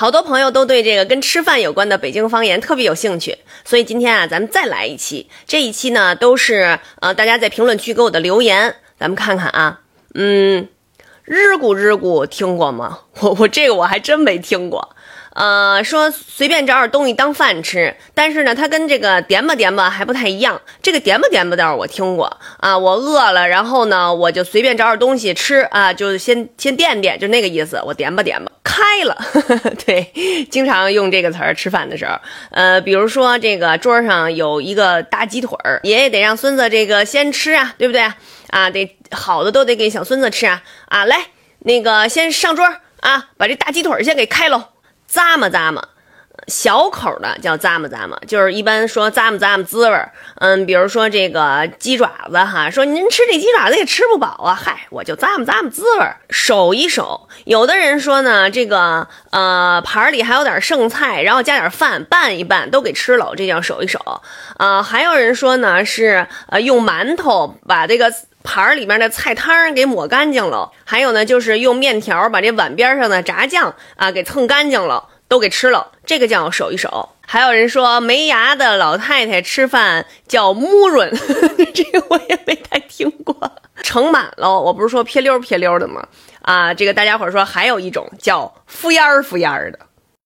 好多朋友都对这个跟吃饭有关的北京方言特别有兴趣，所以今天啊，咱们再来一期。这一期呢，都是呃大家在评论区给我的留言，咱们看看啊，嗯，日咕日咕听过吗？我我这个我还真没听过。呃，说随便找点东西当饭吃，但是呢，它跟这个点吧点吧还不太一样。这个点吧点吧倒是我听过啊，我饿了，然后呢，我就随便找点东西吃啊，就先先垫垫，就那个意思。我点吧点吧开了，对，经常用这个词儿吃饭的时候。呃，比如说这个桌上有一个大鸡腿儿，爷爷得让孙子这个先吃啊，对不对啊？得好的都得给小孙子吃啊啊！来，那个先上桌啊，把这大鸡腿儿先给开喽。咂么咂么，小口的叫咂么咂么，就是一般说咂么咂么滋味儿。嗯，比如说这个鸡爪子哈，说您吃这鸡爪子也吃不饱啊，嗨，我就咂么咂么滋味儿，守一守。有的人说呢，这个呃盘里还有点剩菜，然后加点饭拌一拌，都给吃了，这叫守一守。啊，还有人说呢，是呃用馒头把这个。盘里面的菜汤给抹干净了，还有呢，就是用面条把这碗边上的炸酱啊给蹭干净了，都给吃了。这个叫守一守。还有人说没牙的老太太吃饭叫木润，这个我也没太听过。盛满了，我不是说撇溜撇溜的吗？啊，这个大家伙说还有一种叫敷烟儿敷烟儿的。